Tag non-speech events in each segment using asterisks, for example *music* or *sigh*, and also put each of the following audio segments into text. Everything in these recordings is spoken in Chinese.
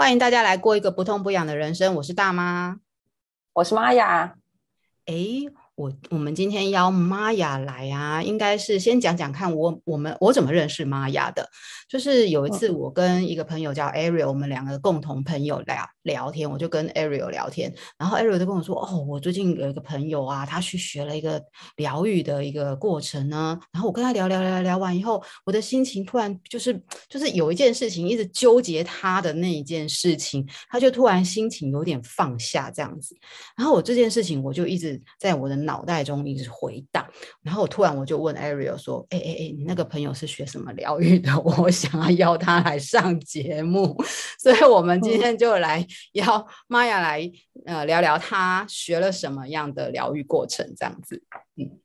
欢迎大家来过一个不痛不痒的人生。我是大妈，我是玛雅。诶我我们今天邀玛雅来啊，应该是先讲讲看我我们我怎么认识玛雅的。就是有一次我跟一个朋友叫 Ariel，我们两个共同朋友聊聊天，我就跟 Ariel 聊天，然后 Ariel 就跟我说：“哦，我最近有一个朋友啊，他去学了一个疗愈的一个过程呢。”然后我跟他聊聊聊聊完以后，我的心情突然就是就是有一件事情一直纠结他的那一件事情，他就突然心情有点放下这样子。然后我这件事情我就一直在我的。脑袋中一直回荡，然后我突然我就问 Ariel 说：“哎哎哎，你那个朋友是学什么疗愈的？*laughs* 我想要邀他来上节目，所以我们今天就来邀玛雅来呃聊聊她学了什么样的疗愈过程，这样子。”嗯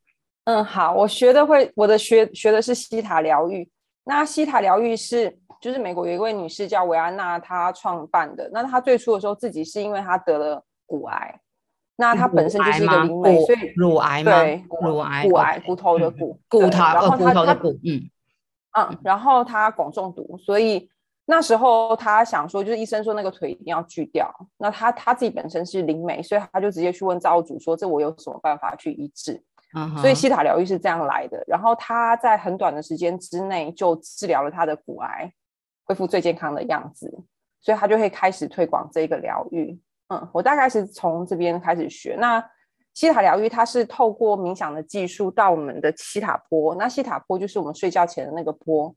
嗯，好，我学的会，我的学学的是西塔疗愈。那西塔疗愈是就是美国有一位女士叫维安娜，她创办的。那她最初的时候自己是因为她得了骨癌。那她本身就是一个灵媒，所以乳癌嘛，对，乳癌，骨癌，骨头的骨，骨头，然后骨头的骨，嗯嗯，然后他汞中毒，所以那时候他想说，就是医生说那个腿一定要锯掉。那他他自己本身是灵媒，所以他就直接去问造物主说：“这我有什么办法去医治？”所以西塔疗愈是这样来的。然后他在很短的时间之内就治疗了他的骨癌，恢复最健康的样子，所以他就会开始推广这个疗愈。嗯，我大概是从这边开始学。那西塔疗愈，它是透过冥想的技术到我们的西塔波。那西塔波就是我们睡觉前的那个波，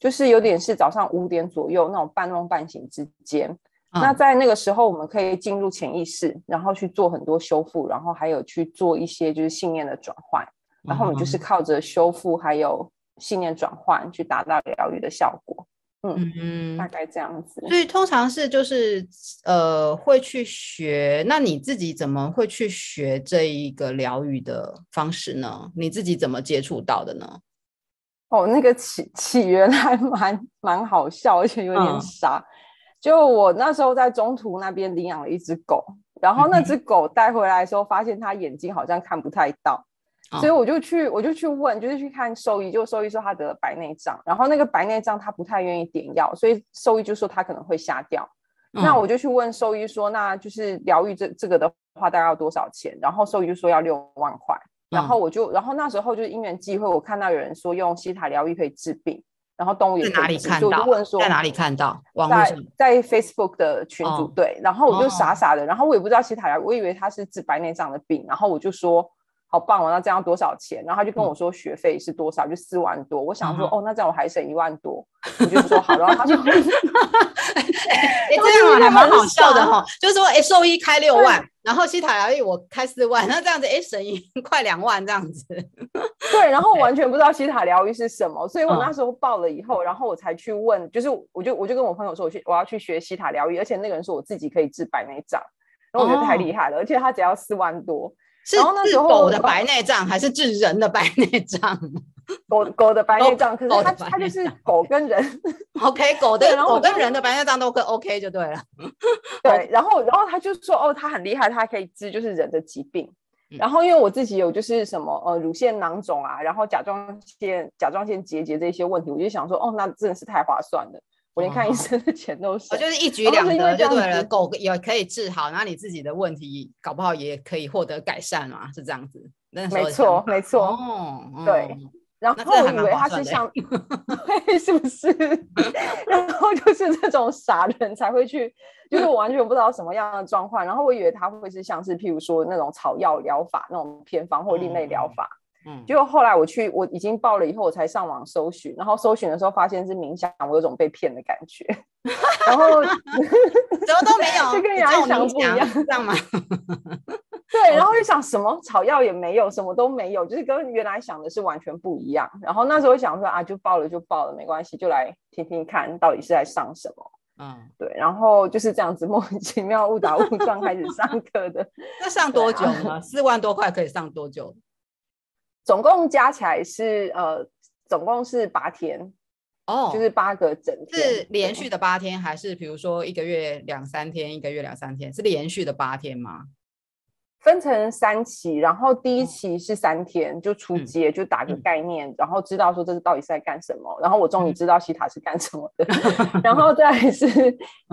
就是有点是早上五点左右那种半梦半醒之间。嗯、那在那个时候，我们可以进入潜意识，然后去做很多修复，然后还有去做一些就是信念的转换。然后我们就是靠着修复还有信念转换，去达到疗愈的效果。嗯嗯，大概这样子。所以通常是就是呃会去学，那你自己怎么会去学这一个疗愈的方式呢？你自己怎么接触到的呢？哦，那个起 *laughs* 起源还蛮蛮好笑，而且有点傻。嗯、就我那时候在中途那边领养了一只狗，然后那只狗带回来的时候，发现它眼睛好像看不太到。所以我就去，我就去问，就是去看兽医，就兽医说它得了白内障，然后那个白内障它不太愿意点药，所以兽医就说他可能会瞎掉。嗯、那我就去问兽医说，那就是疗愈这这个的话大概要多少钱？然后兽医就说要六万块。然后我就，然后那时候就是因缘际会，我看到有人说用西塔疗愈可以治病，然后动物也可以治。在哪里看到？我就问说在哪里看到？在在 Facebook 的群组、哦、对，然后我就傻傻的，然后我也不知道西塔疗，我以为他是治白内障的病，然后我就说。好棒哦！那这样多少钱？然后他就跟我说学费是多少，嗯、就四万多。我想说，嗯、哦，那这样我还省一万多，我就说好。然后他就，*laughs* 哎、欸，这样 *laughs* 还蛮好笑的哈、哦。就是说，哎，兽医开六万，然后西塔疗愈我开四万，那这样子，哎，省一 *laughs* 快两万这样子。对，然后我完全不知道西塔疗愈是什么，所以我那时候报了以后，然后我才去问，就是我就我就跟我朋友说，我去我要去学西塔疗愈，而且那个人说我自己可以治白内障，然后我觉得太厉害了，哦、而且他只要四万多。是治狗的白内障还是治人的白内障？狗狗的白内障，可是它它就是狗跟人。*laughs* *laughs* OK，狗的狗跟人的白内障都跟 OK 就对了。对，然后然后他就说哦，他很厉害，他可以治就是人的疾病。然后因为我自己有就是什么呃乳腺囊肿啊，然后甲状腺甲状腺结节这些问题，我就想说哦，那真的是太划算了。我连看医生的钱都是，就是一举两得就对了。狗也可以治好，然后你自己的问题搞不好也可以获得改善嘛，是这样子。没错，没错。哦，对。然后我以为他是像，是不是？*laughs* 然后就是这种傻人才会去，就是我完全不知道什么样的状况。然后我以为他会是像是譬如说那种草药疗法那种偏方或另类疗法。嗯，结果后来我去，我已经报了以后，我才上网搜寻，然后搜寻的时候发现是冥想，我有种被骗的感觉，*laughs* 然后什么都没有，就跟原来想不一样，这样吗？对，然后就想什么草药也没有，什么都没有，就是跟原来想的是完全不一样。然后那时候想说啊，就报了就报了，没关系，就来听听看到底是在上什么。嗯，对，然后就是这样子莫名其妙误打误撞开始上课的。*laughs* 那上多久呢？四万多块可以上多久？总共加起来是呃，总共是八天哦，就是八个整天，是连续的八天，还是比如说一个月两三天，一个月两三天，是连续的八天吗？分成三期，然后第一期是三天，就初阶，就打个概念，嗯、然后知道说这是到底是在干什么。然后我终于知道西塔是干什么的。*laughs* 嗯、然后再来是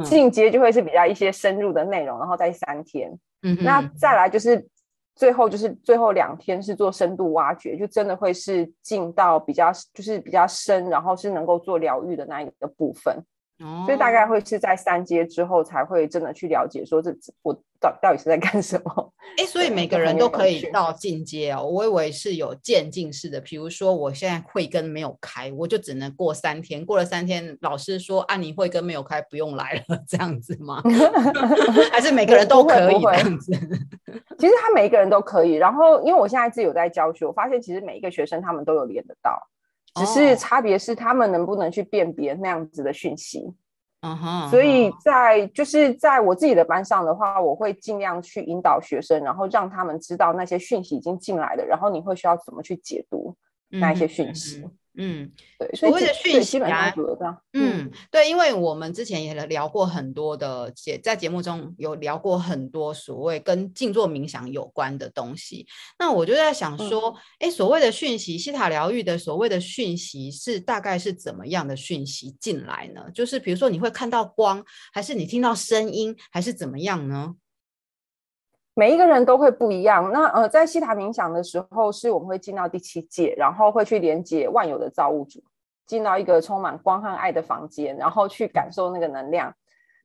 进阶，就会是比较一些深入的内容，然后再三天。嗯，那再来就是最后就是最后两天是做深度挖掘，就真的会是进到比较就是比较深，然后是能够做疗愈的那一个部分。哦，所以大概会是在三阶之后才会真的去了解说这我到到底是在干什么。*laughs* 哎，所以每个人都可以到进阶哦。我以为是有渐进式的，比如说我现在慧根没有开，我就只能过三天，过了三天老师说啊，你慧根没有开，不用来了，*laughs* 这样子吗？*laughs* 还是每个人都可以这样子？其实他每一个人都可以。然后因为我现在自己有在教学，我发现其实每一个学生他们都有连得到。只是差别是他们能不能去辨别那样子的讯息，嗯哼。所以在就是在我自己的班上的话，我会尽量去引导学生，然后让他们知道那些讯息已经进来了，然后你会需要怎么去解读那一些讯息。嗯所谓的讯息啊，嗯，对，因为我们之前也聊过很多的节，在节目中有聊过很多所谓跟静坐冥想有关的东西。那我就在想说，哎、嗯，所谓的讯息，西塔疗愈的所谓的讯息是大概是怎么样的讯息进来呢？就是比如说你会看到光，还是你听到声音，还是怎么样呢？每一个人都会不一样。那呃，在西塔冥想的时候，是我们会进到第七界，然后会去连接万有的造物主，进到一个充满光和爱的房间，然后去感受那个能量。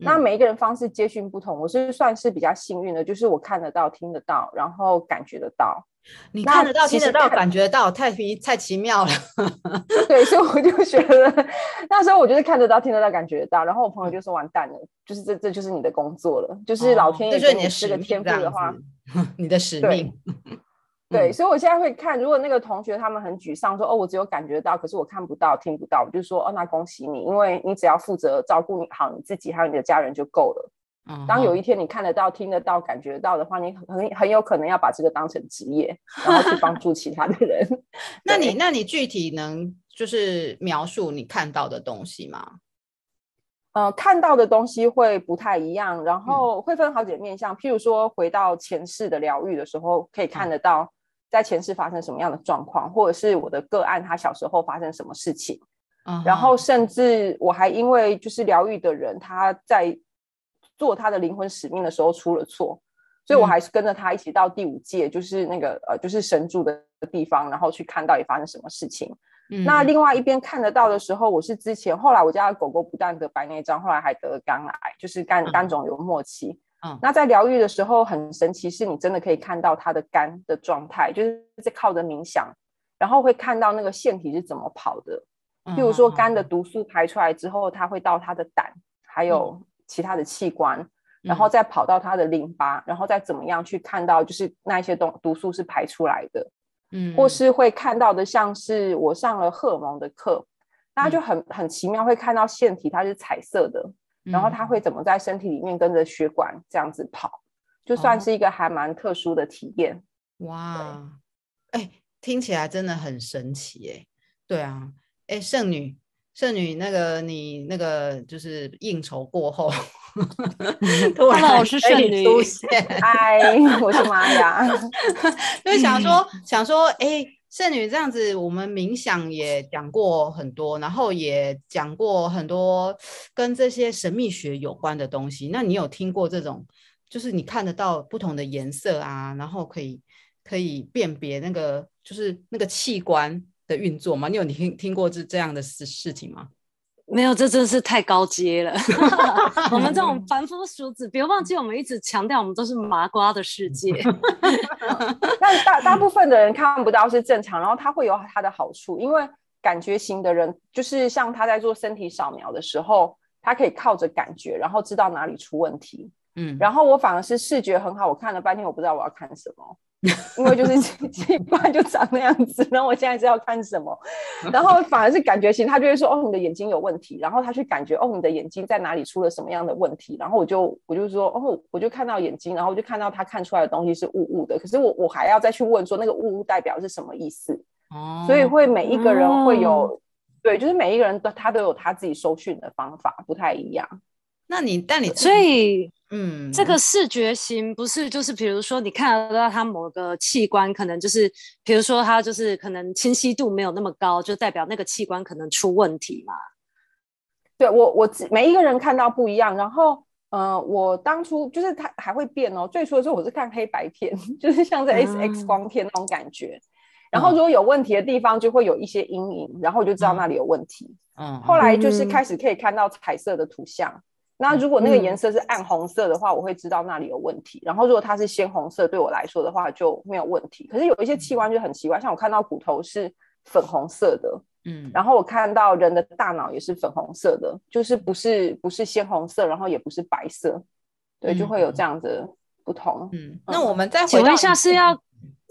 嗯、那每一个人方式接讯不同，我是算是比较幸运的，就是我看得到、听得到，然后感觉得到。你看得到、听得到、感觉得到，太奇太奇妙了。*laughs* 对，所以我就 *laughs* 觉得那时候我就是看得到、听得到、感觉得到。然后我朋友就说：“完蛋了，就是这这就是你的工作了，就是老天爷给你这个天赋的话，哦、*laughs* 你的使命。对”，所以我现在会看，如果那个同学他们很沮丧，说：“哦，我只有感觉到，可是我看不到、听不到。”我就说：“哦，那恭喜你，因为你只要负责照顾你好你自己还有你的家人就够了。”当有一天你看得到、听得到、感觉到的话，你很很有可能要把这个当成职业，*laughs* 然后去帮助其他的人。*laughs* 那你那你具体能就是描述你看到的东西吗？呃，看到的东西会不太一样，然后会分好几个面向。譬如说，回到前世的疗愈的时候，可以看得到在前世发生什么样的状况，或者是我的个案他小时候发生什么事情。然后甚至我还因为就是疗愈的人他在。做他的灵魂使命的时候出了错，所以我还是跟着他一起到第五界，嗯、就是那个呃，就是神住的地方，然后去看到底发生什么事情。嗯、那另外一边看得到的时候，我是之前后来我家的狗狗不但得白内障，后来还得肝癌，就是肝肝肿瘤末期。嗯，那在疗愈的时候很神奇，是你真的可以看到他的肝的状态，就是在靠着冥想，然后会看到那个腺体是怎么跑的。譬如说肝的毒素排出来之后，它会到它的胆，还有、嗯。其他的器官，然后再跑到他的淋巴，嗯、然后再怎么样去看到，就是那一些东毒素是排出来的，嗯，或是会看到的，像是我上了荷尔蒙的课，大家就很很奇妙，会看到腺体它是彩色的，嗯、然后它会怎么在身体里面跟着血管这样子跑，就算是一个还蛮特殊的体验。哦、哇，哎对，听起来真的很神奇哎，对啊，哎，圣女。圣女，那个你那个就是应酬过后，*laughs* 突然我是圣女出现，嗨，我是玛雅，*laughs* 就想说想说，哎、欸，圣女这样子，我们冥想也讲过很多，然后也讲过很多跟这些神秘学有关的东西。那你有听过这种，就是你看得到不同的颜色啊，然后可以可以辨别那个就是那个器官的运作吗？你有听听过这这样的事事情吗？没有，这真是太高阶了。*laughs* 我们这种凡夫俗子，别忘记我们一直强调，我们都是麻瓜的世界。*laughs* 但大大部分的人看不到是正常，然后他会有他的好处，因为感觉型的人，就是像他在做身体扫描的时候，他可以靠着感觉，然后知道哪里出问题。嗯，然后我反而是视觉很好，我看了半天，我不知道我要看什么。*laughs* 因为就是奇怪就长那样子，然后我现在是要看什么，*laughs* 然后反而是感觉型，他就会说哦，你的眼睛有问题，然后他去感觉哦，你的眼睛在哪里出了什么样的问题，然后我就我就说哦，我就看到眼睛，然后我就看到他看出来的东西是雾雾的，可是我我还要再去问说那个雾雾代表是什么意思，哦，所以会每一个人会有、哦、对，就是每一个人都他都有他自己收讯的方法，不太一样。那你但你所以。嗯，这个视觉型不是就是比如说你看得到它某个器官，可能就是比如说它就是可能清晰度没有那么高，就代表那个器官可能出问题嘛？对我我每一个人看到不一样，然后呃，我当初就是它还会变哦。最初的时候我是看黑白片，*laughs* 就是像在 X X 光片那种感觉。嗯、然后如果有问题的地方，就会有一些阴影，然后我就知道那里有问题。嗯，后来就是开始可以看到彩色的图像。嗯、那如果那个颜色是暗红色的话，我会知道那里有问题。然后如果它是鲜红色，对我来说的话就没有问题。可是有一些器官就很奇怪，像我看到骨头是粉红色的。嗯，然后我看到人的大脑也是粉红色的，就是不是不是鲜红色，然后也不是白色，对，就会有这样的不同。嗯，那我们再请问一下，是要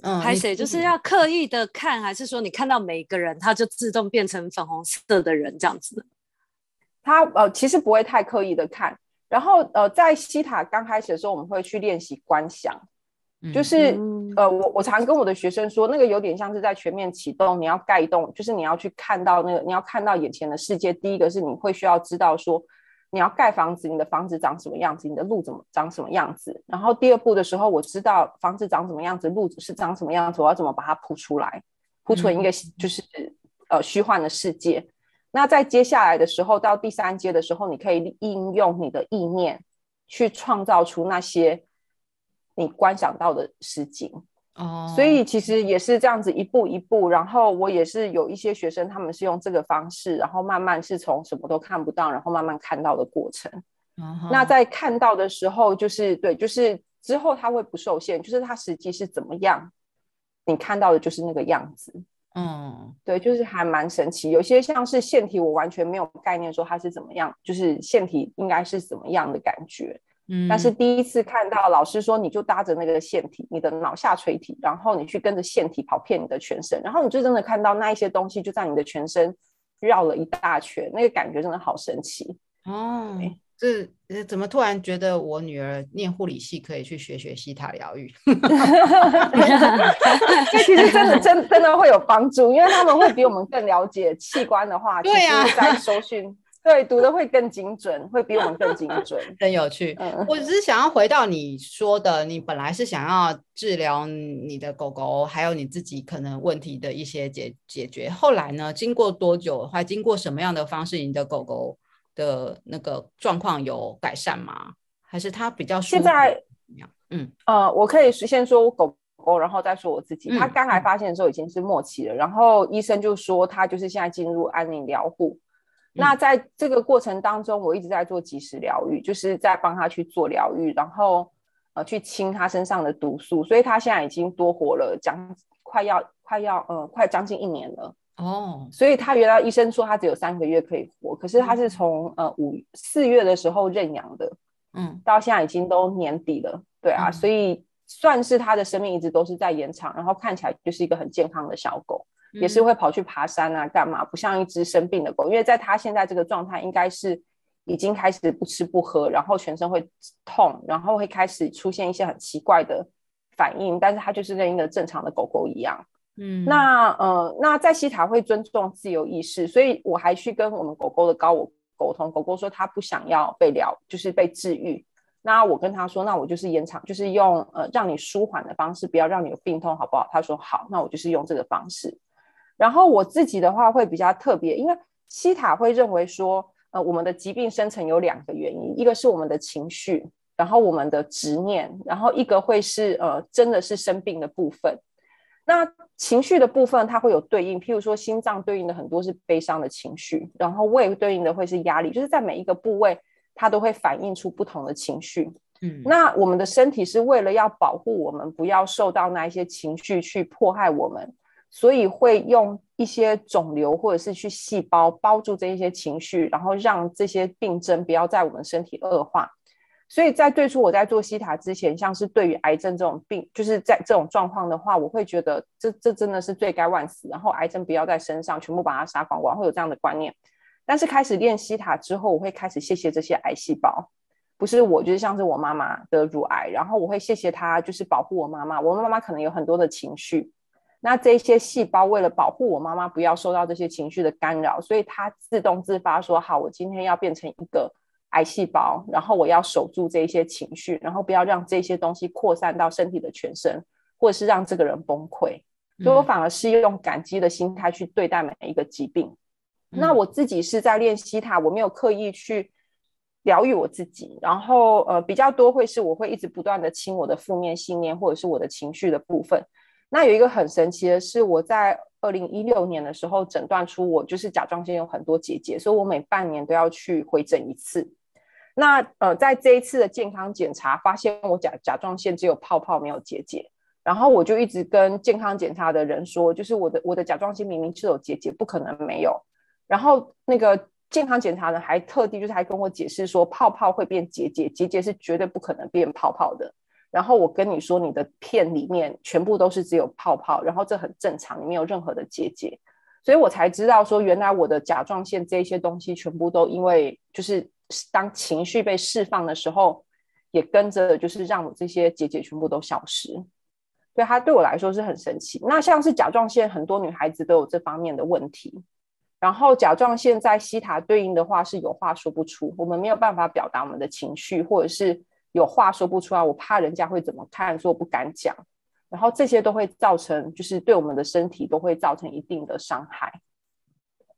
嗯，还是就是要刻意的看，还是说你看到每一个人，他就自动变成粉红色的人这样子？他呃，其实不会太刻意的看，然后呃，在西塔刚开始的时候，我们会去练习观想。就是呃，我我常跟我的学生说，那个有点像是在全面启动，你要盖一栋，就是你要去看到那个，你要看到眼前的世界。第一个是你会需要知道说，你要盖房子，你的房子长什么样子，你的路怎么长什么样子。然后第二步的时候，我知道房子长什么样子，路是长什么样子，我要怎么把它铺出来，铺成一个就是呃虚幻的世界。那在接下来的时候，到第三阶的时候，你可以应用你的意念去创造出那些。你观想到的实景哦，oh. 所以其实也是这样子一步一步，然后我也是有一些学生，他们是用这个方式，然后慢慢是从什么都看不到，然后慢慢看到的过程。Uh huh. 那在看到的时候，就是对，就是之后他会不受限，就是他实际是怎么样，你看到的就是那个样子。嗯，uh. 对，就是还蛮神奇。有些像是腺体，我完全没有概念说它是怎么样，就是腺体应该是怎么样的感觉。嗯但是第一次看到老师说，你就搭着那个腺体，你的脑下垂体，然后你去跟着腺体跑遍你的全身，然后你就真的看到那一些东西就在你的全身绕了一大圈，那个感觉真的好神奇哦！这对怎么突然觉得我女儿念护理系可以去学学西塔疗愈？*laughs* 这其实真的真真的会有帮助，因为他们会比我们更了解器官的话，对呀，在搜寻。对，读的会更精准，会比我们更精准，*laughs* 很有趣。嗯，我只是想要回到你说的，你本来是想要治疗你的狗狗，还有你自己可能问题的一些解解决。后来呢，经过多久，还经过什么样的方式，你的狗狗的那个状况有改善吗？还是它比较现在嗯呃，我可以先说我狗狗，然后再说我自己。他刚来发现的时候已经是末期了，嗯、然后医生就说他就是现在进入安宁疗护。那在这个过程当中，我一直在做及时疗愈，就是在帮他去做疗愈，然后呃去清他身上的毒素，所以他现在已经多活了将快要快要呃快将近一年了哦。所以他原来医生说他只有三个月可以活，可是他是从呃五四月的时候认养的，嗯，到现在已经都年底了，对啊，嗯，所以算是他的生命一直都是在延长，然后看起来就是一个很健康的小狗。也是会跑去爬山啊，干嘛？不像一只生病的狗，因为在他现在这个状态，应该是已经开始不吃不喝，然后全身会痛，然后会开始出现一些很奇怪的反应。但是它就是跟一个正常的狗狗一样。嗯，那呃，那在西塔会尊重自由意识，所以我还去跟我们狗狗的高我沟通，狗狗说它不想要被疗，就是被治愈。那我跟他说，那我就是延长，就是用呃让你舒缓的方式，不要让你有病痛，好不好？他说好，那我就是用这个方式。然后我自己的话会比较特别，因为西塔会认为说，呃，我们的疾病生成有两个原因，一个是我们的情绪，然后我们的执念，然后一个会是呃，真的是生病的部分。那情绪的部分它会有对应，譬如说心脏对应的很多是悲伤的情绪，然后胃对应的会是压力，就是在每一个部位它都会反映出不同的情绪。嗯，那我们的身体是为了要保护我们，不要受到那一些情绪去迫害我们。所以会用一些肿瘤或者是去细胞包住这一些情绪，然后让这些病症不要在我们身体恶化。所以在最初我在做西塔之前，像是对于癌症这种病，就是在这种状况的话，我会觉得这这真的是罪该万死，然后癌症不要在身上，全部把它杀光光，会有这样的观念。但是开始练西塔之后，我会开始谢谢这些癌细胞，不是我，就是像是我妈妈得乳癌，然后我会谢谢她，就是保护我妈妈。我妈妈可能有很多的情绪。那这些细胞为了保护我妈妈不要受到这些情绪的干扰，所以它自动自发说：“好，我今天要变成一个癌细胞，然后我要守住这些情绪，然后不要让这些东西扩散到身体的全身，或者是让这个人崩溃。所以我反而是用感激的心态去对待每一个疾病。嗯、那我自己是在练习它，我没有刻意去疗愈我自己，然后呃比较多会是我会一直不断的清我的负面信念或者是我的情绪的部分。那有一个很神奇的是，我在二零一六年的时候诊断出我就是甲状腺有很多结节，所以我每半年都要去回诊一次。那呃在这一次的健康检查，发现我甲甲状腺只有泡泡没有结节。然后我就一直跟健康检查的人说，就是我的我的甲状腺明明是有结节，不可能没有。然后那个健康检查呢，还特地就是还跟我解释说，泡泡会变结节，结节是绝对不可能变泡泡的。然后我跟你说，你的片里面全部都是只有泡泡，然后这很正常，你没有任何的结节。所以我才知道说，原来我的甲状腺这些东西全部都因为就是当情绪被释放的时候，也跟着就是让我这些结节全部都消失。对，它对我来说是很神奇。那像是甲状腺，很多女孩子都有这方面的问题。然后甲状腺在西塔对应的话是有话说不出，我们没有办法表达我们的情绪，或者是有话说不出来，我怕人家会怎么看，所以我不敢讲。然后这些都会造成，就是对我们的身体都会造成一定的伤害。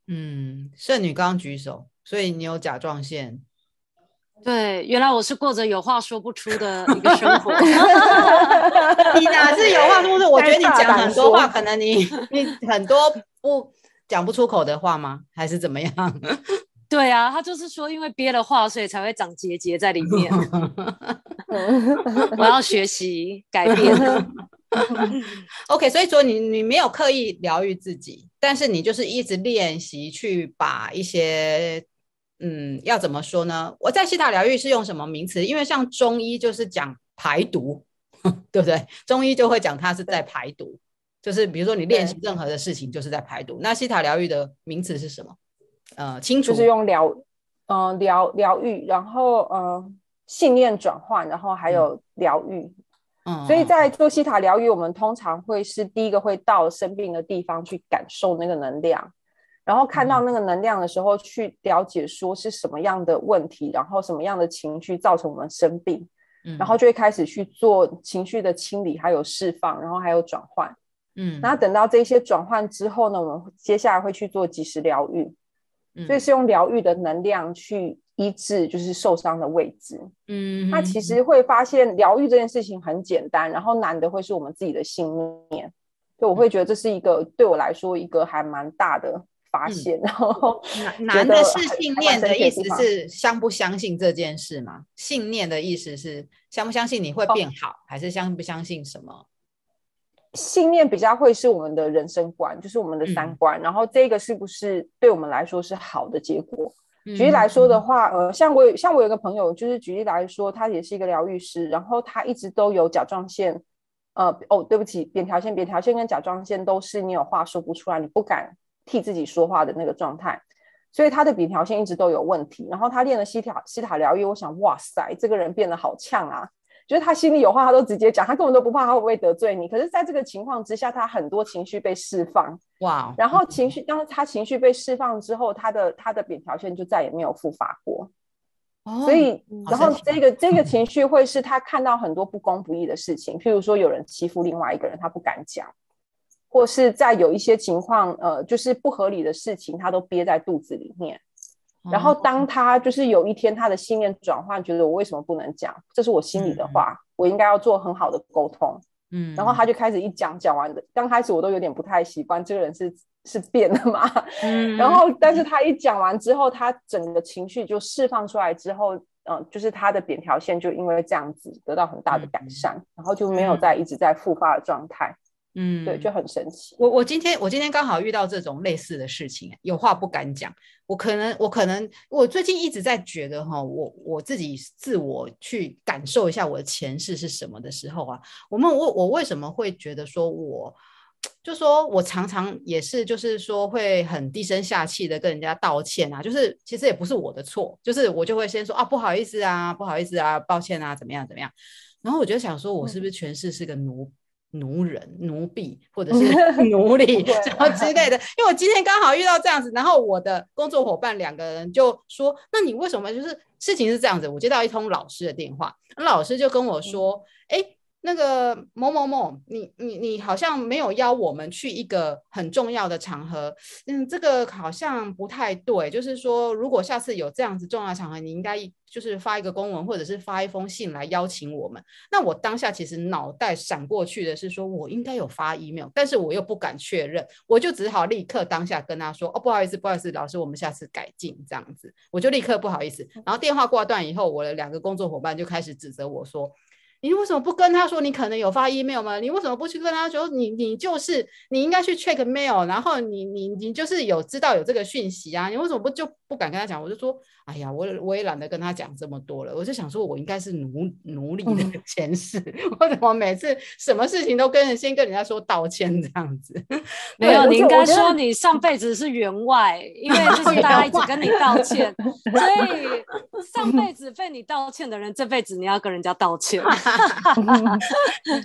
嗯，圣女刚刚举手，所以你有甲状腺。对，原来我是过着有话说不出的一个生活。*laughs* 你哪是有话说不出？我觉得你讲很多话，可能你你很多不讲不出口的话吗？还是怎么样？*laughs* 对啊，他就是说，因为憋了话，所以才会长结节在里面。*laughs* 我要学习改变。OK，所以说你你没有刻意疗愈自己，但是你就是一直练习去把一些。嗯，要怎么说呢？我在西塔疗愈是用什么名词？因为像中医就是讲排毒，*laughs* 对不对？中医就会讲它是在排毒，就是比如说你练习任何的事情就是在排毒。那西塔疗愈的名词是什么？呃，清楚，就是用疗，呃，疗疗愈，然后呃，信念转换，然后还有疗愈。嗯，所以在做西塔疗愈，我们通常会是第一个会到生病的地方去感受那个能量。然后看到那个能量的时候，去了解说是什么样的问题，然后什么样的情绪造成我们生病，然后就会开始去做情绪的清理，还有释放，然后还有转换，嗯，那等到这些转换之后呢，我们接下来会去做及时疗愈，所以是用疗愈的能量去医治就是受伤的位置，嗯，那其实会发现疗愈这件事情很简单，然后难的会是我们自己的信念，所以我会觉得这是一个对我来说一个还蛮大的。发现，然后难的是信念的意思是相不相信这件事吗？信念的意思是相不相信你会变好，哦、还是相不相信什么？信念比较会是我们的人生观，就是我们的三观。嗯、然后这个是不是对我们来说是好的结果？嗯、举例来说的话，呃，像我有像我有个朋友，就是举例来说，他也是一个疗愈师，然后他一直都有甲状腺，呃，哦，对不起，扁桃腺，扁桃腺跟甲状腺都是你有话说不出来，你不敢。替自己说话的那个状态，所以他的扁桃腺一直都有问题。然后他练了西塔西塔疗愈，我想，哇塞，这个人变得好呛啊！就是他心里有话，他都直接讲，他根本都不怕他会不会得罪你。可是，在这个情况之下，他很多情绪被释放，哇！然后情绪，当他情绪被释放之后，他的他的扁桃腺就再也没有复发过。哦，所以，然后这个这个情绪会是他看到很多不公不义的事情，譬如说有人欺负另外一个人，他不敢讲。或是在有一些情况，呃，就是不合理的事情，他都憋在肚子里面。然后当他就是有一天他的信念转换，觉得我为什么不能讲？这是我心里的话，嗯、我应该要做很好的沟通。嗯，然后他就开始一讲，讲完的刚开始我都有点不太习惯，这个人是是变了嘛？嗯，然后但是他一讲完之后，他整个情绪就释放出来之后，嗯、呃，就是他的扁条线就因为这样子得到很大的改善，嗯、然后就没有再一直在复发的状态。嗯，对，就很神奇。我我今天我今天刚好遇到这种类似的事情，有话不敢讲。我可能我可能我最近一直在觉得哈，我我自己自我去感受一下我的前世是什么的时候啊，我们我我为什么会觉得说我，就说我常常也是就是说会很低声下气的跟人家道歉啊，就是其实也不是我的错，就是我就会先说啊不好意思啊，不好意思啊，抱歉啊，怎么样怎么样。然后我就想说，我是不是前世是个奴？奴人、奴婢或者是 *laughs* 奴隶什么之类的。因为我今天刚好遇到这样子，然后我的工作伙伴两个人就说：“那你为什么就是事情是这样子？”我接到一通老师的电话，老师就跟我说：“哎、嗯。”那个某某某，你你你好像没有邀我们去一个很重要的场合，嗯，这个好像不太对。就是说，如果下次有这样子重要的场合，你应该就是发一个公文或者是发一封信来邀请我们。那我当下其实脑袋闪过去的是说，我应该有发 email，但是我又不敢确认，我就只好立刻当下跟他说，哦，不好意思，不好意思，老师，我们下次改进这样子，我就立刻不好意思。然后电话挂断以后，我的两个工作伙伴就开始指责我说。你为什么不跟他说你可能有发 email 吗？你为什么不去跟他说你你就是你应该去 check mail，然后你你你就是有知道有这个讯息啊？你为什么不就不敢跟他讲？我就说，哎呀，我我也懒得跟他讲这么多了。我就想说，我应该是奴奴隶的 *laughs* 前世，嗯、我怎么每次什么事情都跟人先跟人家说道歉这样子？*laughs* 没有，你应该说你上辈子是员外，因为 *laughs* 就是大家一直跟你道歉，所以上辈子被你道歉的人，这辈子你要跟人家道歉。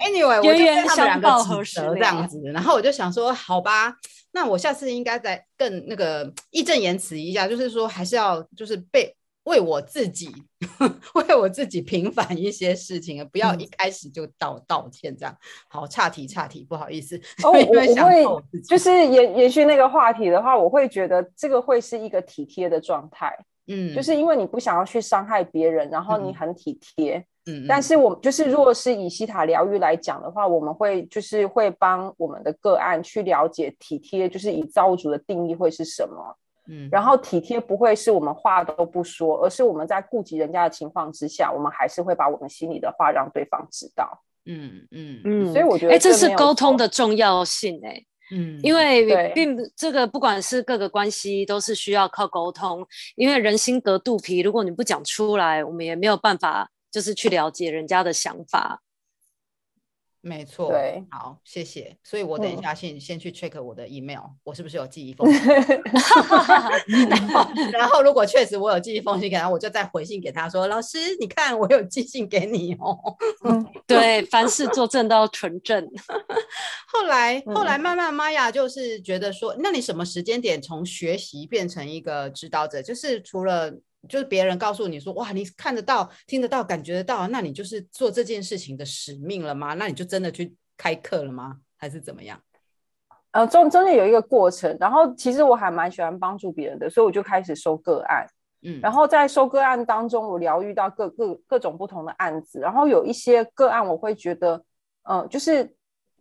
Anyway，我就跟他们两个指责这样子，然后我就想说，好吧，那我下次应该再更那个义正言辞一下，就是说还是要就是被为我自己 *laughs* 为我自己平反一些事情，不要一开始就道、嗯、道歉这样。好，岔题岔题，不好意思。哦，*laughs* 我我会就是延延续那个话题的话，我会觉得这个会是一个体贴的状态。嗯，就是因为你不想要去伤害别人，然后你很体贴。嗯嗯，但是我就是，如果是以西塔疗愈来讲的话，我们会就是会帮我们的个案去了解体贴，就是以造物主的定义会是什么。嗯，然后体贴不会是我们话都不说，而是我们在顾及人家的情况之下，我们还是会把我们心里的话让对方知道。嗯嗯嗯，所以我觉得，哎，这是沟通的重要性，哎，嗯，因为并这个不管是各个关系，都是需要靠沟通，因为人心隔肚皮，如果你不讲出来，我们也没有办法。就是去了解人家的想法，没错。对，好，谢谢。所以我等一下先、嗯、先去 check 我的 email，我是不是有寄一封信？*laughs* 然后，然后如果确实我有寄一封信给他，我就再回信给他说：“老师，你看我有寄信给你哦。嗯 *laughs* ”对，凡事作证都要纯正。*laughs* 后来，后来慢慢玛雅就是觉得说，那你什么时间点从学习变成一个指导者？就是除了。就是别人告诉你说，哇，你看得到、听得到、感觉得到，那你就是做这件事情的使命了吗？那你就真的去开课了吗？还是怎么样？呃，中中间有一个过程，然后其实我还蛮喜欢帮助别人的，所以我就开始收个案，嗯，然后在收个案当中，我疗愈到各各各种不同的案子，然后有一些个案我会觉得，呃，就是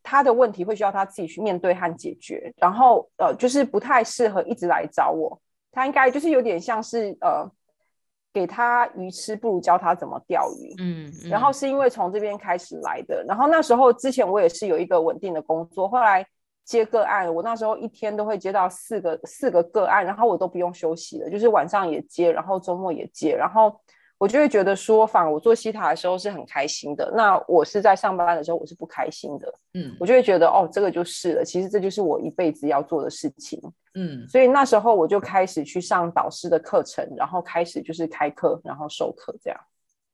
他的问题会需要他自己去面对和解决，然后呃，就是不太适合一直来找我，他应该就是有点像是呃。给他鱼吃，不如教他怎么钓鱼。嗯，嗯，然后是因为从这边开始来的。然后那时候之前我也是有一个稳定的工作，后来接个案，我那时候一天都会接到四个四个个案，然后我都不用休息了，就是晚上也接，然后周末也接，然后。我就会觉得说，反而我做西塔的时候是很开心的。那我是在上班的时候，我是不开心的。嗯，我就会觉得，哦，这个就是了。其实这就是我一辈子要做的事情。嗯，所以那时候我就开始去上导师的课程，然后开始就是开课，然后授课这样。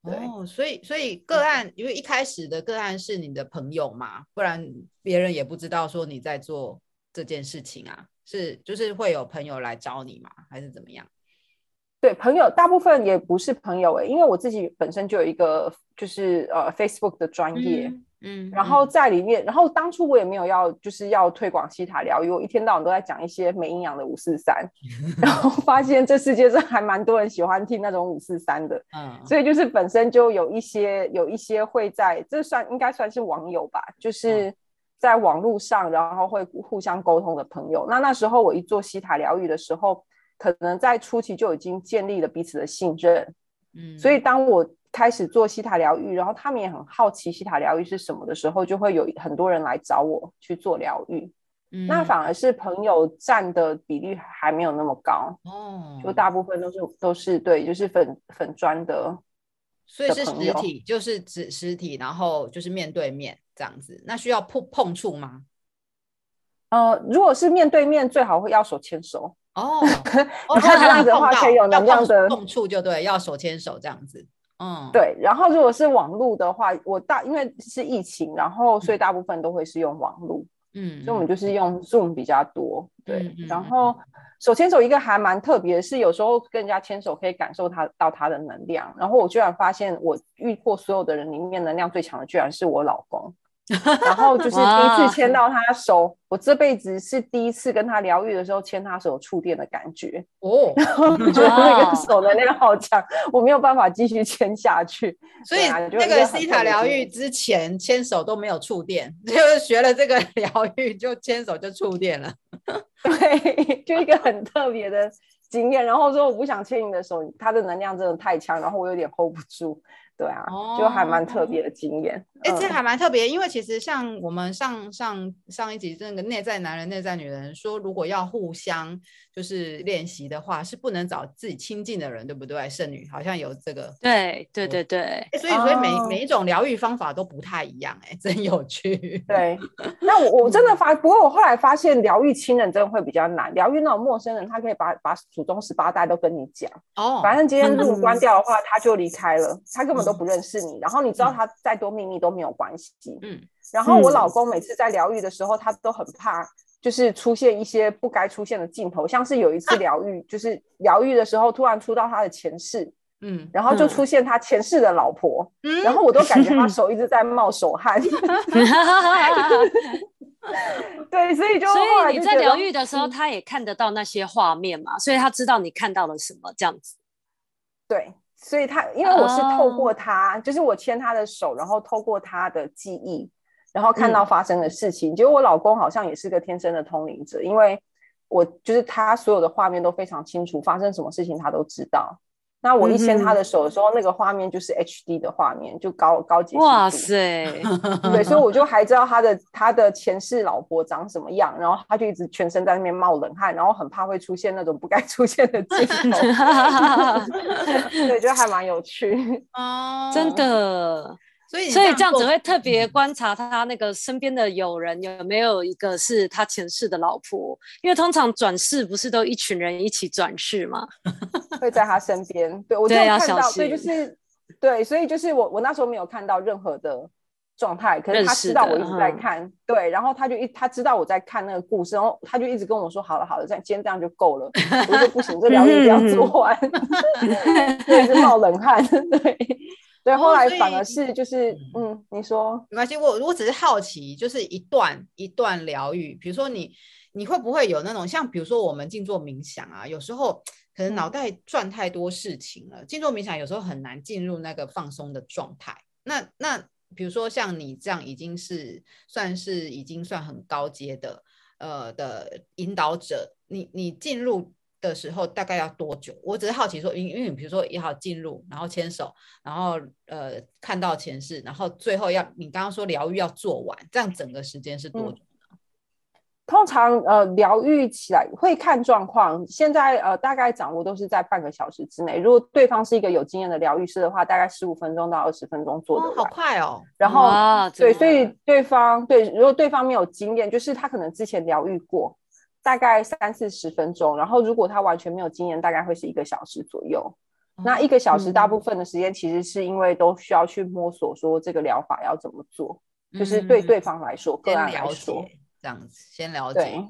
对，哦，所以所以个案，因为一开始的个案是你的朋友嘛，不然别人也不知道说你在做这件事情啊。是，就是会有朋友来找你嘛？还是怎么样？对，朋友大部分也不是朋友诶，因为我自己本身就有一个就是呃 Facebook 的专业，嗯，嗯，然后在里面，然后当初我也没有要就是要推广西塔疗愈，我一天到晚都在讲一些没营养的五四三，*laughs* 然后发现这世界上还蛮多人喜欢听那种五四三的，嗯，所以就是本身就有一些有一些会在这算应该算是网友吧，就是在网络上然后会互相沟通的朋友。那那时候我一做西塔疗愈的时候。可能在初期就已经建立了彼此的信任，嗯，所以当我开始做西塔疗愈，然后他们也很好奇西塔疗愈是什么的时候，就会有很多人来找我去做疗愈，嗯，那反而是朋友占的比例还没有那么高哦，就大部分都是都是对，就是粉粉砖的，所以是实体，就是指实体，然后就是面对面这样子，那需要碰碰触吗？呃，如果是面对面，最好会要手牵手。*laughs* 哦，你看这样子的话，可以有能量的碰触，就对，要手牵手这样子。嗯，对。然后如果是网络的话，我大因为是疫情，然后所以大部分都会是用网络。嗯，所以我们就是用 Zoom 比较多。对，然后手牵手一个还蛮特别的是，有时候跟人家牵手可以感受他到他的能量。然后我居然发现，我遇过所有的人里面能量最强的，居然是我老公。然后就是第一次牵到他手，我这辈子是第一次跟他疗愈的时候牵他手触电的感觉 *laughs* 哦，然后觉得那个手的那个好强，我没有办法继续牵下去。所以那个西塔疗愈之前牵手都没有触电，就是学了这个 *laughs* 疗愈就牵手就触电了。*laughs* 对，就一个很特别的经验。然后说我不想牵你的手，他的能量真的太强，然后我有点 hold 不住。对啊，就还蛮特别的经验。哎、哦，这还蛮特别，因为其实像我们上上上一集那个内在男人、内在女人说，如果要互相就是练习的话，是不能找自己亲近的人，对不对？剩女好像有这个。对对对对。所以所以每、哦、每一种疗愈方法都不太一样，哎，真有趣。对。那我我真的发，不过我后来发现，疗愈亲人真的会比较难。疗愈那种陌生人，他可以把把祖宗十八代都跟你讲。哦。反正今天路关掉的话，他就离开了，他根本都不认识你。然后你知道他再多秘密都没有关系。嗯，然后我老公每次在疗愈的时候，他都很怕，就是出现一些不该出现的镜头，像是有一次疗愈，啊、就是疗愈的时候突然出到他的前世，嗯，然后就出现他前世的老婆，嗯，然后我都感觉他 *laughs* 手一直在冒手汗，*laughs* 对，所以就，所以你在疗愈的时候，他也看得到那些画面嘛，所以他知道你看到了什么，这样子，对。所以他，因为我是透过他，oh. 就是我牵他的手，然后透过他的记忆，然后看到发生的事情。嗯、结果我老公好像也是个天生的通灵者，因为我就是他所有的画面都非常清楚，发生什么事情他都知道。那我一牵他的手的时候，嗯、那个画面就是 HD 的画面，就高高级。哇塞！对，所以我就还知道他的他的前世老婆长什么样，然后他就一直全身在那边冒冷汗，然后很怕会出现那种不该出现的镜头。*laughs* 对，就还蛮有趣 *laughs* 哦，真的。所以，所以这样子会特别观察他那个身边的友人有没有一个是他前世的老婆，因为通常转世不是都一群人一起转世吗？*laughs* 会在他身边。对，我就看到，所以就是对，所以就是我我那时候没有看到任何的状态，可是他知道我一直在看，对，然后他就一他知道我在看那个故事，然后他就一直跟我说：“好了好了，这样今天这样就够了。”我说：“不行，这 *laughs* 疗愈一定要做完。*laughs* ”对，是冒冷汗，对。对，后来反而是就是，嗯，你说没关系，我我只是好奇，就是一段一段疗愈，比如说你你会不会有那种像，比如说我们静坐冥想啊，有时候可能脑袋转太多事情了，静坐冥想有时候很难进入那个放松的状态。那那比如说像你这样已经是算是已经算很高阶的呃的引导者，你你进入。的时候大概要多久？我只是好奇说，因因为你比如说也好进入，然后牵手，然后呃看到前世，然后最后要你刚刚说疗愈要做完，这样整个时间是多久呢？嗯、通常呃疗愈起来会看状况，现在呃大概掌握都是在半个小时之内。如果对方是一个有经验的疗愈师的话，大概十五分钟到二十分钟做的。哦，好快哦。然后对，所以对方对，如果对方没有经验，就是他可能之前疗愈过。大概三四十分钟，然后如果他完全没有经验，大概会是一个小时左右。嗯、那一个小时大部分的时间，其实是因为都需要去摸索，说这个疗法要怎么做，嗯、就是对对方来说，个案来说，这样子先了解。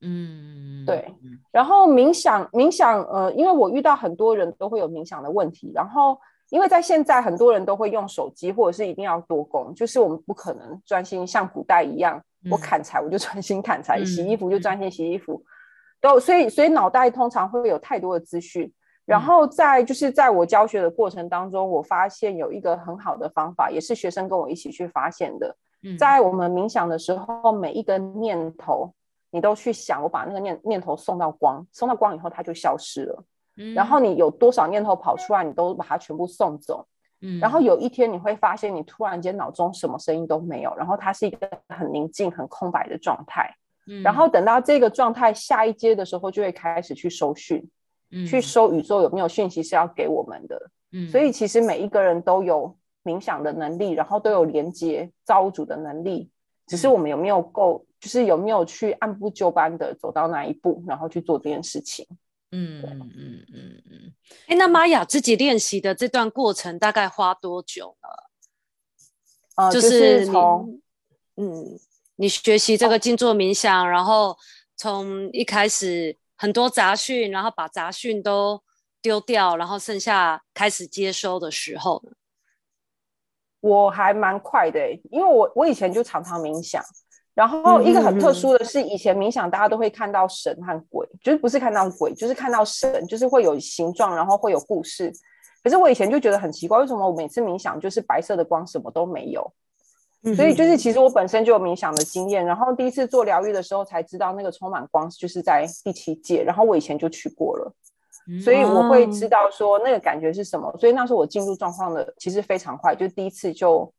嗯，对。然后冥想，冥想，呃，因为我遇到很多人都会有冥想的问题，然后因为在现在很多人都会用手机，或者是一定要多工，就是我们不可能专心像古代一样。我砍柴，我就专心砍柴；嗯、洗衣服就专心洗衣服，嗯、都所以所以脑袋通常会有太多的资讯。然后在就是在我教学的过程当中，我发现有一个很好的方法，也是学生跟我一起去发现的。嗯、在我们冥想的时候，每一个念头你都去想，我把那个念念头送到光，送到光以后它就消失了。嗯、然后你有多少念头跑出来，你都把它全部送走。然后有一天你会发现，你突然间脑中什么声音都没有，然后它是一个很宁静、很空白的状态。嗯，然后等到这个状态下一阶的时候，就会开始去收讯，嗯，去收宇宙有没有讯息是要给我们的。嗯，所以其实每一个人都有冥想的能力，然后都有连接造物主的能力，只是我们有没有够，就是有没有去按部就班的走到那一步，然后去做这件事情。嗯嗯嗯嗯嗯。哎、欸，那玛雅自己练习的这段过程大概花多久呢？呃，就是从嗯，你学习这个静坐冥想，哦、然后从一开始很多杂讯，然后把杂讯都丢掉，然后剩下开始接收的时候呢？我还蛮快的，因为我我以前就常常冥想，然后一个很特殊的是，以前冥想大家都会看到神和鬼，就是不是看到鬼，就是看到神，就是会有形状，然后会有故事。可是我以前就觉得很奇怪，为什么我每次冥想就是白色的光，什么都没有？所以就是其实我本身就有冥想的经验，然后第一次做疗愈的时候才知道那个充满光就是在第七界，然后我以前就去过了。所以我会知道说那个感觉是什么，所以那时候我进入状况的其实非常快，就第一次就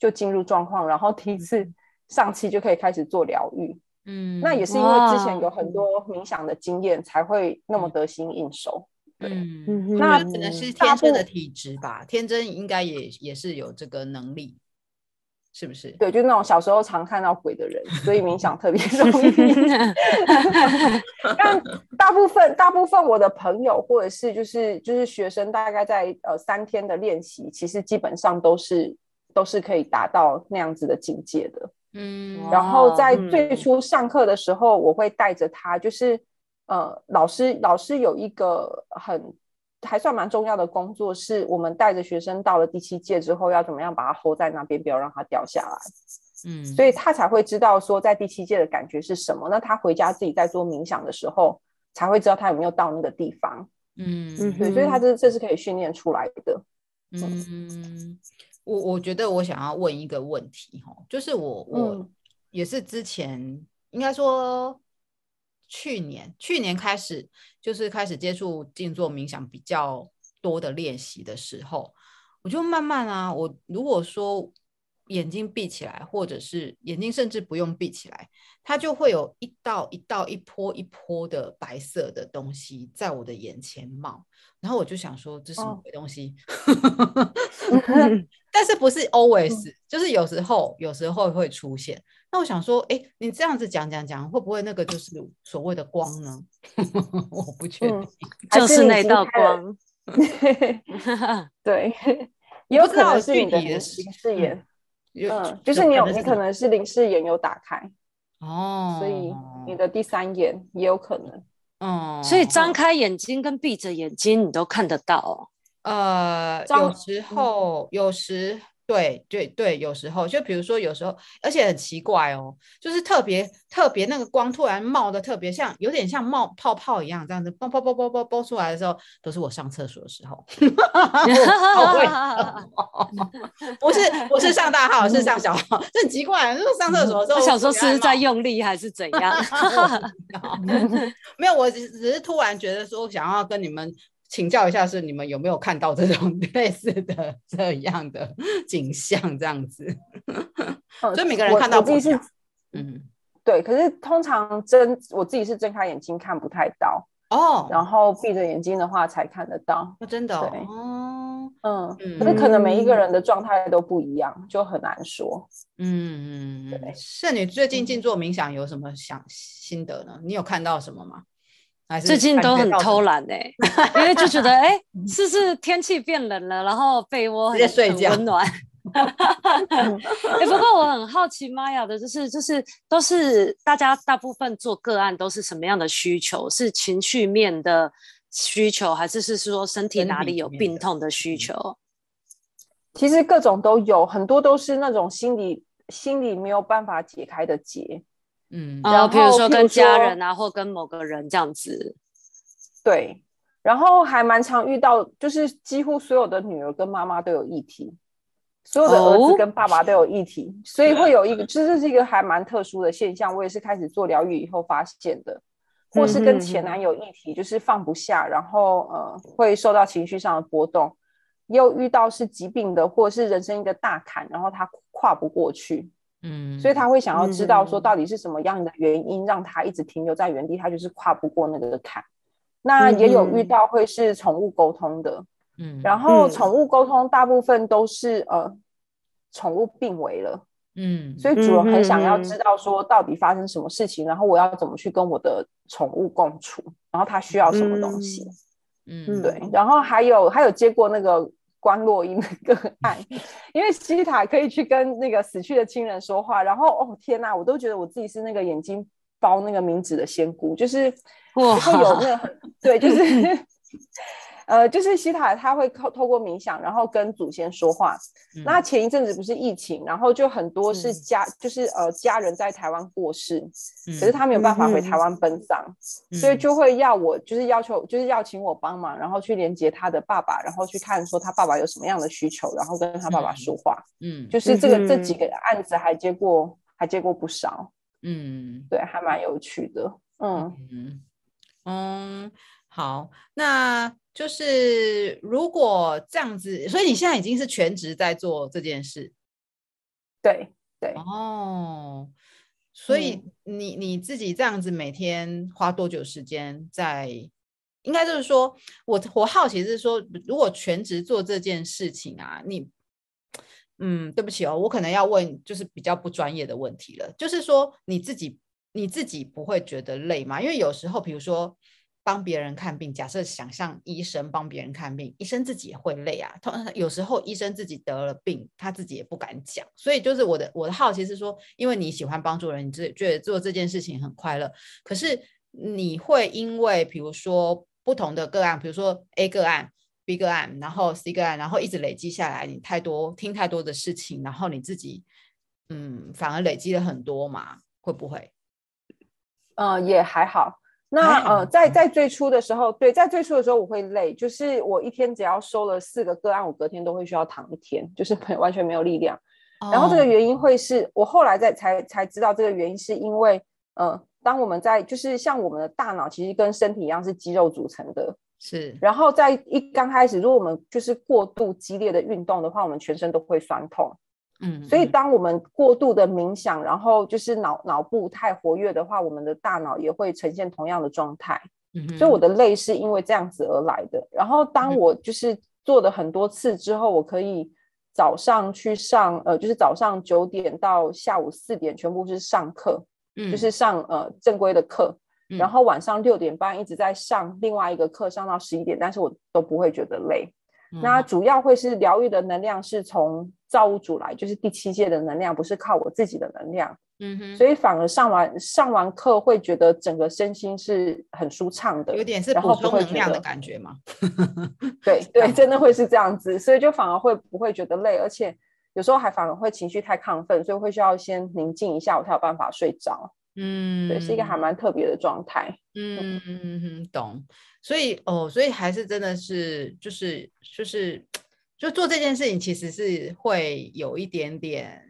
就进入状况，然后第一次上气就可以开始做疗愈。嗯，那也是因为之前有很多冥想的经验，才会那么得心应手。对，嗯，那可能是天生的体质吧，天真应该也也是有这个能力。是不是？对，就那种小时候常看到鬼的人，所以冥想特别 *laughs* 容易。但 *laughs* 大部分大部分我的朋友或者是就是就是学生，大概在呃三天的练习，其实基本上都是都是可以达到那样子的境界的。嗯，然后在最初上课的时候，我会带着他，就是呃老师老师有一个很。还算蛮重要的工作，是我们带着学生到了第七届之后，要怎么样把它 hold 在那边，不要让它掉下来。嗯，所以他才会知道说在第七届的感觉是什么。那他回家自己在做冥想的时候，才会知道他有没有到那个地方。嗯，对，所以他这这是可以训练出来的。嗯，我我觉得我想要问一个问题哈，就是我我也是之前应该说。去年，去年开始就是开始接触静坐冥想比较多的练习的时候，我就慢慢啊，我如果说眼睛闭起来，或者是眼睛甚至不用闭起来，它就会有一道一道、一波一波的白色的东西在我的眼前冒，然后我就想说，这是什么鬼东西？*laughs* 哦、但是不是 always，、嗯、就是有时候有时候会出现。那我想说，哎、欸，你这样子讲讲讲，会不会那个就是所谓的光呢？*laughs* 我不确定、嗯，就是那道光。*laughs* 对，有可能是你的形视眼，嗯，就是你有，你可能是灵视眼有打开哦，所以你的第三眼也有可能。嗯，所以张开眼睛跟闭着眼睛，你都看得到。呃，有时候，有时。对对对，有时候就比如说有时候，而且很奇怪哦，就是特别特别那个光突然冒的特别像，有点像冒泡泡一样，这样子啵啵啵啵啵啵出来的时候，都是我上厕所的时候。*laughs* 不 *laughs* 是不是上大号，是上小号，这很奇怪，就是上厕所的时候。我想说是在用力还是怎样？*laughs* 没有，我只只是突然觉得说想要跟你们。请教一下，是你们有没有看到这种 *laughs* 类似的这样的 *laughs* 景象？这样子，所以每个人看到不一样。嗯，对。可是通常睁我自己是睁开眼睛看不太到哦，然后闭着眼睛的话才看得到。哦、真的、哦？对哦，嗯，可是、可能每一个人的状态都不一样，就很难说。嗯嗯，对。是你最近静坐冥想有什么想心得呢？你有看到什么吗？最近都很偷懒哎、欸，因为就觉得 *laughs* 哎、欸，是不是天气变冷了，然后被窝很温暖。*laughs* 哎、欸，不过我很好奇玛雅的，就是就是都是大家大部分做个案都是什么样的需求？是情绪面的需求，还是是说身体哪里有病痛的需求？其实各种都有，很多都是那种心里心里没有办法解开的结。嗯，然后比如说跟家人啊，或跟某个人这样子，对，然后还蛮常遇到，就是几乎所有的女儿跟妈妈都有议题，所有的儿子跟爸爸都有议题，哦、所以会有一个，其实这是一个还蛮特殊的现象。我也是开始做疗愈以后发现的，或是跟前男友议题，就是放不下，然后呃会受到情绪上的波动，又遇到是疾病的，或者是人生一个大坎，然后他跨不过去。嗯，所以他会想要知道说到底是什么样的原因让他一直停留在原地，他就是跨不过那个坎。那也有遇到会是宠物沟通的，嗯，然后宠物沟通大部分都是呃宠物病危了，嗯，所以主人很想要知道说到底发生什么事情，嗯、然后我要怎么去跟我的宠物共处，然后他需要什么东西，嗯，对，然后还有还有接过那个观落阴的个案，*laughs* 因为西塔可以去跟那个死去的亲人说话，然后哦天哪，我都觉得我自己是那个眼睛包那个名字的仙姑，就是会有那个对，就是。*laughs* 呃，就是西塔他会透透过冥想，然后跟祖先说话。嗯、那前一阵子不是疫情，然后就很多是家，嗯、就是呃家人在台湾过世，嗯、可是他没有办法回台湾奔丧，嗯、所以就会要我，就是要求，就是要请我帮忙，然后去连接他的爸爸，然后去看说他爸爸有什么样的需求，然后跟他爸爸说话。嗯，就是这个、嗯、这几个案子还接过，还接过不少。嗯，对，还蛮有趣的。嗯。嗯。嗯，好，那。就是如果这样子，所以你现在已经是全职在做这件事，对对哦，所以你你自己这样子每天花多久时间在？应该就是说，我我好奇是说，如果全职做这件事情啊，你嗯，对不起哦，我可能要问就是比较不专业的问题了，就是说你自己你自己不会觉得累吗？因为有时候，比如说。帮别人看病，假设想象医生帮别人看病，医生自己也会累啊。他有时候医生自己得了病，他自己也不敢讲。所以就是我的我的好奇是说，因为你喜欢帮助人，你自觉得做这件事情很快乐。可是你会因为比如说不同的个案，比如说 A 个案、B 个案，然后 C 个案，然后一直累积下来，你太多听太多的事情，然后你自己嗯反而累积了很多嘛？会不会？嗯、也还好。那呃，在在最初的时候，对，在最初的时候我会累，就是我一天只要收了四个个案，我隔天都会需要躺一天，就是完全没有力量。然后这个原因会是我后来在才才知道，这个原因是因为，呃，当我们在就是像我们的大脑其实跟身体一样是肌肉组成的，是。然后在一刚开始，如果我们就是过度激烈的运动的话，我们全身都会酸痛。嗯，所以当我们过度的冥想，然后就是脑脑部太活跃的话，我们的大脑也会呈现同样的状态。嗯，所以我的累是因为这样子而来的。然后当我就是做了很多次之后，我可以早上去上，呃，就是早上九点到下午四点全部是上课，嗯，就是上呃正规的课，然后晚上六点半一直在上另外一个课，上到十一点，但是我都不会觉得累。那主要会是疗愈的能量是从造物主来，就是第七界的能量，不是靠我自己的能量。嗯哼，所以反而上完上完课会觉得整个身心是很舒畅的，有点是补充能量的感觉吗？*laughs* *laughs* 对对，真的会是这样子，所以就反而会不会觉得累，而且有时候还反而会情绪太亢奋，所以会需要先宁静一下，我才有办法睡着。嗯，对，是一个还蛮特别的状态。嗯嗯嗯，懂。所以哦，所以还是真的是，就是就是，就做这件事情，其实是会有一点点，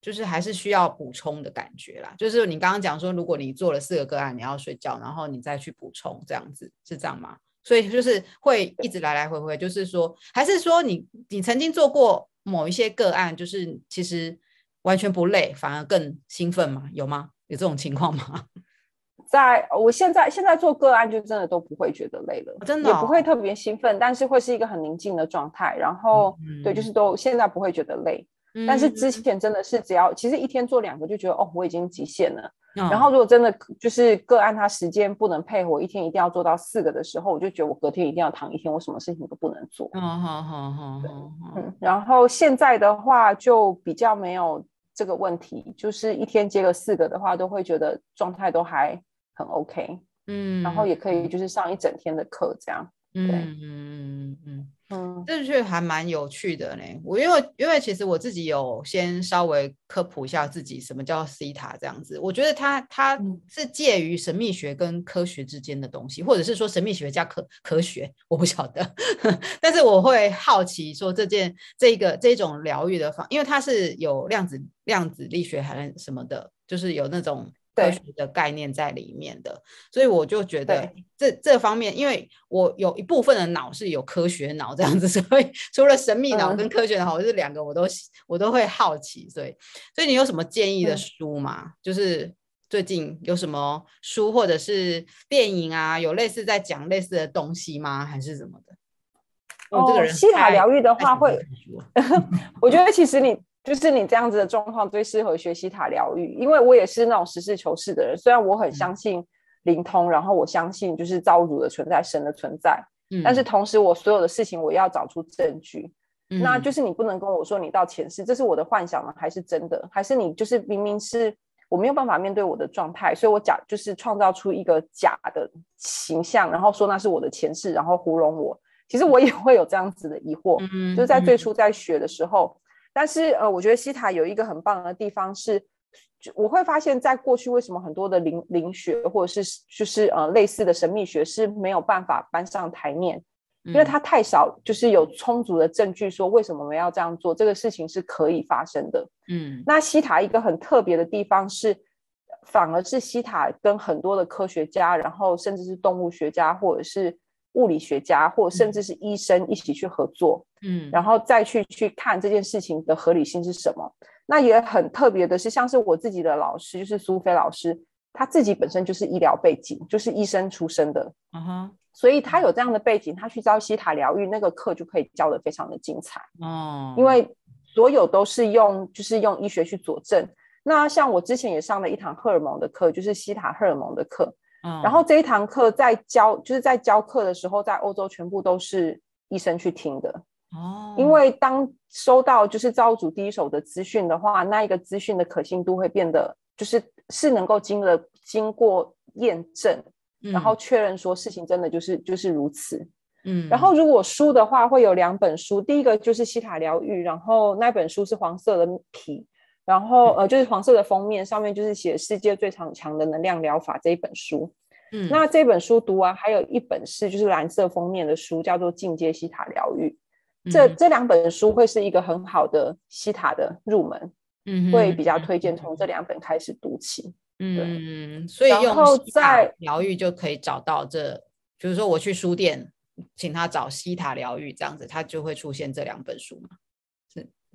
就是还是需要补充的感觉啦。就是你刚刚讲说，如果你做了四个个案，你要睡觉，然后你再去补充，这样子是这样吗？所以就是会一直来来回回，就是说，还是说你你曾经做过某一些个案，就是其实完全不累，反而更兴奋吗？有吗？有这种情况吗？在我现在现在做个案，就真的都不会觉得累了，真的、哦、也不会特别兴奋，但是会是一个很宁静的状态。然后，嗯、对，就是都现在不会觉得累，嗯、但是之前真的是只要其实一天做两个就觉得哦，我已经极限了。嗯、然后如果真的就是个案，他时间不能配合，我一天一定要做到四个的时候，我就觉得我隔天一定要躺一天，我什么事情都不能做。好好好好好。嗯，然后现在的话就比较没有。这个问题就是一天接个四个的话，都会觉得状态都还很 OK，嗯，然后也可以就是上一整天的课这样，对，嗯嗯嗯嗯，这却还蛮有趣的呢。我因为因为其实我自己有先稍微科普一下自己什么叫西塔这样子，我觉得它它是介于神秘学跟科学之间的东西，或者是说神秘学加科科学，我不晓得，*laughs* 但是我会好奇说这件这个这种疗愈的方，因为它是有量子。量子力学还是什么的，就是有那种科学的概念在里面的，所以我就觉得这这方面，因为我有一部分的脑是有科学脑这样子，*laughs* 所以除了神秘脑跟科学脑，这两、嗯、个我都我都会好奇，所以所以你有什么建议的书吗？嗯、就是最近有什么书或者是电影啊，有类似在讲类似的东西吗？还是什么的？哦，西塔疗愈的话会，*laughs* 我觉得其实你。就是你这样子的状况最适合学习塔疗愈，因为我也是那种实事求是的人。虽然我很相信灵通，嗯、然后我相信就是造物主的存在、神的存在，嗯、但是同时我所有的事情我要找出证据。嗯、那就是你不能跟我说你到前世，这是我的幻想吗，还是真的？还是你就是明明是我没有办法面对我的状态，所以我假就是创造出一个假的形象，然后说那是我的前世，然后糊弄我。其实我也会有这样子的疑惑，嗯、就是在最初在学的时候。嗯但是呃，我觉得西塔有一个很棒的地方是，我会发现，在过去为什么很多的灵灵学或者是就是呃类似的神秘学是没有办法搬上台面，因为它太少，就是有充足的证据说为什么我们要这样做，这个事情是可以发生的。嗯，那西塔一个很特别的地方是，反而是西塔跟很多的科学家，然后甚至是动物学家或者是。物理学家或甚至是医生一起去合作，嗯，然后再去去看这件事情的合理性是什么。那也很特别的是，像是我自己的老师，就是苏菲老师，他自己本身就是医疗背景，就是医生出身的，嗯哼，所以他有这样的背景，他去教西塔疗愈那个课就可以教得非常的精彩，哦，因为所有都是用就是用医学去佐证。那像我之前也上了一堂荷尔蒙的课，就是西塔荷尔蒙的课。然后这一堂课在教，就是在教课的时候，在欧洲全部都是医生去听的哦。因为当收到就是造物主第一手的资讯的话，那一个资讯的可信度会变得就是是能够经了经过验证，然后确认说事情真的就是就是如此。嗯。然后如果书的话，会有两本书，第一个就是西塔疗愈，然后那本书是黄色的皮。然后呃，就是黄色的封面，上面就是写《世界最强强的能量疗法》这一本书。嗯，那这本书读完，还有一本是就是蓝色封面的书，叫做《进阶西塔疗愈》。这这两本书会是一个很好的西塔的入门，嗯，会比较推荐从这两本开始读起。嗯，所以用西塔疗愈就可以找到这，比如说我去书店请他找西塔疗愈这样子，他就会出现这两本书嘛。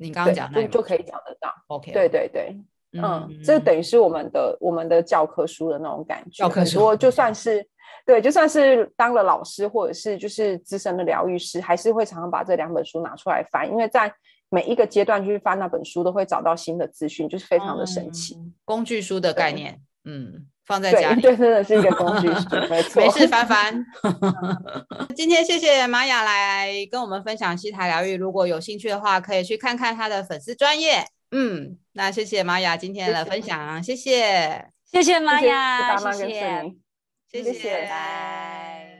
你刚刚讲那就就可以找得到，OK，对对对，嗯，嗯，这等于是我们的我们的教科书的那种感觉。教科书，就算是对，就算是当了老师或者是就是资深的疗愈师，还是会常常把这两本书拿出来翻，因为在每一个阶段去翻那本书，都会找到新的资讯，就是非常的神奇。嗯，工具书的概念，嗯。放在家里，对，真的是一个工具书，*laughs* 没错。没事凡凡。*laughs* 今天谢谢玛雅来跟我们分享西塔疗愈，如果有兴趣的话，可以去看看她的粉丝专业。嗯，那谢谢玛雅今天的分享，谢谢，谢谢玛雅，谢谢，谢谢，谢谢，拜拜。